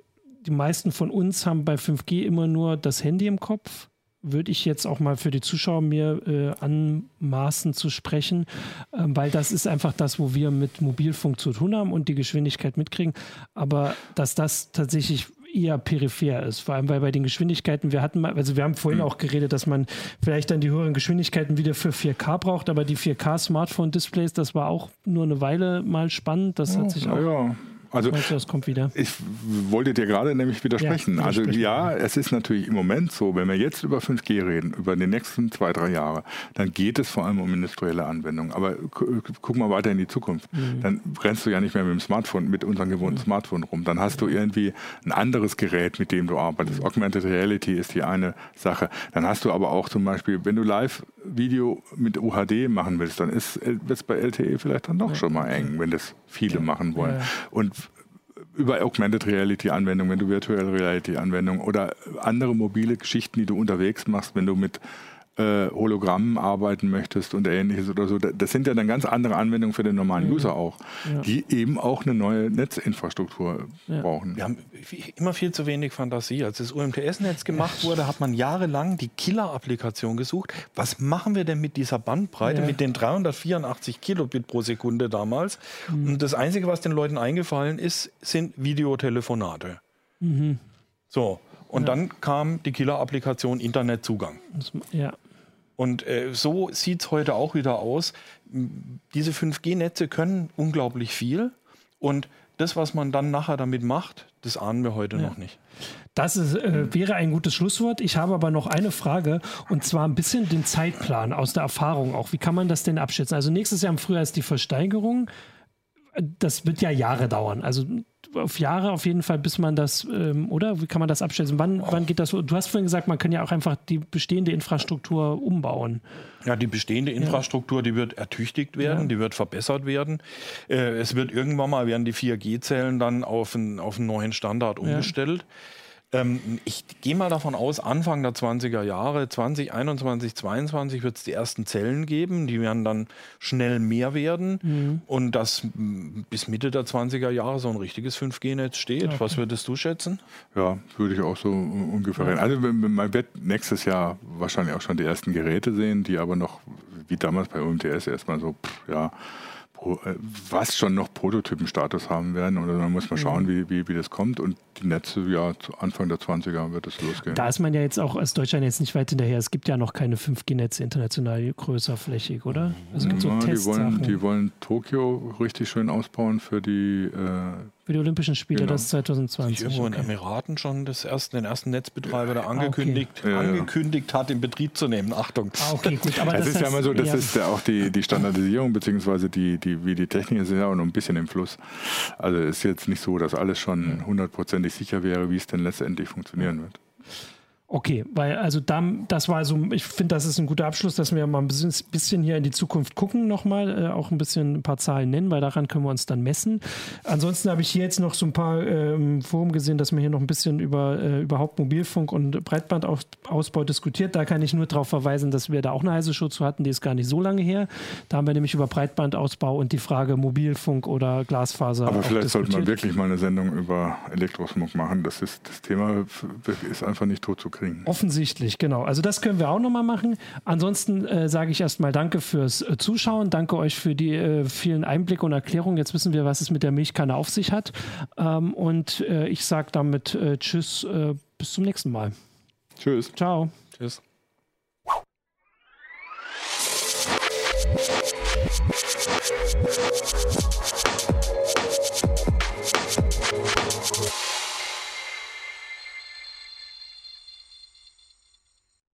A: die meisten von uns haben bei 5G immer nur das Handy im Kopf. Würde ich jetzt auch mal für die Zuschauer mir äh, anmaßen zu sprechen, äh, weil das ist einfach das, wo wir mit Mobilfunk zu tun haben und die Geschwindigkeit mitkriegen. Aber dass das tatsächlich eher peripher ist. Vor allem, weil bei den Geschwindigkeiten, wir hatten mal, also wir haben vorhin mhm. auch geredet, dass man vielleicht dann die höheren Geschwindigkeiten wieder für 4K braucht, aber die 4K-Smartphone-Displays, das war auch nur eine Weile mal spannend. Das hat sich auch.
C: Ja. Also,
A: das kommt wieder.
C: Ich wollte dir gerade nämlich widersprechen. Ja, also ja, es ist natürlich im Moment so, wenn wir jetzt über 5G reden, über die nächsten zwei, drei Jahre, dann geht es vor allem um industrielle Anwendungen. Aber guck mal weiter in die Zukunft. Mhm. Dann rennst du ja nicht mehr mit dem Smartphone, mit unserem gewohnten mhm. Smartphone rum. Dann hast du irgendwie ein anderes Gerät, mit dem du arbeitest. Mhm. Augmented Reality ist die eine Sache. Dann hast du aber auch zum Beispiel, wenn du Live-Video mit UHD machen willst, dann ist es bei LTE vielleicht dann doch ja. schon mal eng, wenn das viele ja. machen wollen. Und über Augmented Reality Anwendungen, wenn du Virtual Reality Anwendungen oder andere mobile Geschichten, die du unterwegs machst, wenn du mit äh, Hologrammen arbeiten möchtest und ähnliches oder so. Das sind ja dann ganz andere Anwendungen für den normalen mhm. User auch, ja. die eben auch eine neue Netzinfrastruktur ja. brauchen.
B: Wir haben immer viel zu wenig Fantasie. Als das UMTS-Netz gemacht wurde, hat man jahrelang die Killer-Applikation gesucht. Was machen wir denn mit dieser Bandbreite, ja. mit den 384 Kilobit pro Sekunde damals? Mhm. Und das Einzige, was den Leuten eingefallen ist, sind Videotelefonate. Mhm. So. Und ja. dann kam die Killer-Applikation Internetzugang.
A: Ja.
B: Und äh, so sieht es heute auch wieder aus. Diese 5G-Netze können unglaublich viel. Und das, was man dann nachher damit macht, das ahnen wir heute ja. noch nicht.
A: Das ist, äh, wäre ein gutes Schlusswort. Ich habe aber noch eine Frage und zwar ein bisschen den Zeitplan aus der Erfahrung auch. Wie kann man das denn abschätzen? Also nächstes Jahr im Frühjahr ist die Versteigerung. Das wird ja Jahre dauern. Also auf Jahre auf jeden Fall, bis man das, ähm, oder? Wie kann man das abschätzen? Wann, wann geht das so? Du hast vorhin gesagt, man kann ja auch einfach die bestehende Infrastruktur umbauen.
B: Ja, die bestehende Infrastruktur, ja. die wird ertüchtigt werden, ja. die wird verbessert werden. Äh, es wird irgendwann mal, werden die 4G-Zellen dann auf einen, auf einen neuen Standard umgestellt. Ja. Ähm, ich gehe mal davon aus, Anfang der 20er Jahre, 2021, 2022 wird es die ersten Zellen geben. Die werden dann schnell mehr werden. Mhm. Und dass bis Mitte der 20er Jahre so ein richtiges 5G-Netz steht. Okay. Was würdest du schätzen?
C: Ja, würde ich auch so ungefähr. Ja. Also man wird nächstes Jahr wahrscheinlich auch schon die ersten Geräte sehen, die aber noch, wie damals bei UMTS, erstmal so, pff, ja, was schon noch Prototypenstatus haben werden. Oder dann muss man mhm. schauen, wie, wie, wie das kommt. Und die Netze, ja, Anfang der 20er wird es losgehen.
A: Da ist man ja jetzt auch als Deutschland jetzt nicht weit hinterher. Es gibt ja noch keine 5G-Netze international größer flächig, oder?
C: Also gibt so ja, die, wollen, die wollen Tokio richtig schön ausbauen für die äh,
A: für die Olympischen Spiele, genau. das 2020.
B: Irgendwo okay. in Emiraten schon das ersten, den ersten Netzbetreiber, der angekündigt, okay. angekündigt hat, in Betrieb zu nehmen. Achtung.
A: Ah, okay, gut.
C: Aber es ist ja immer so, das ja. ist ja auch die, die Standardisierung, beziehungsweise die, die, wie die Technik ist ja auch noch ein bisschen im Fluss. Also es ist jetzt nicht so, dass alles schon hundertprozentig sicher wäre, wie es denn letztendlich funktionieren wird.
A: Okay, weil also da, das war so, ich finde, das ist ein guter Abschluss, dass wir mal ein bisschen, bisschen hier in die Zukunft gucken nochmal, äh, auch ein bisschen ein paar Zahlen nennen, weil daran können wir uns dann messen. Ansonsten habe ich hier jetzt noch so ein paar ähm, Forum gesehen, dass man hier noch ein bisschen über äh, überhaupt Mobilfunk und Breitbandausbau diskutiert. Da kann ich nur darauf verweisen, dass wir da auch eine heiße Show zu hatten, die ist gar nicht so lange her. Da haben wir nämlich über Breitbandausbau und die Frage Mobilfunk oder Glasfaser.
C: Aber vielleicht sollte man wirklich mal eine Sendung über Elektrosmog machen. Das ist das Thema ist einfach nicht tot zu kriegen
A: kriegen. Offensichtlich, genau. Also das können wir auch nochmal machen. Ansonsten äh, sage ich erstmal Danke fürs äh, Zuschauen. Danke euch für die äh, vielen Einblicke und Erklärungen. Jetzt wissen wir, was es mit der Milchkanne auf sich hat. Ähm, und äh, ich sage damit äh, Tschüss, äh, bis zum nächsten Mal.
C: Tschüss.
A: Ciao.
B: Tschüss.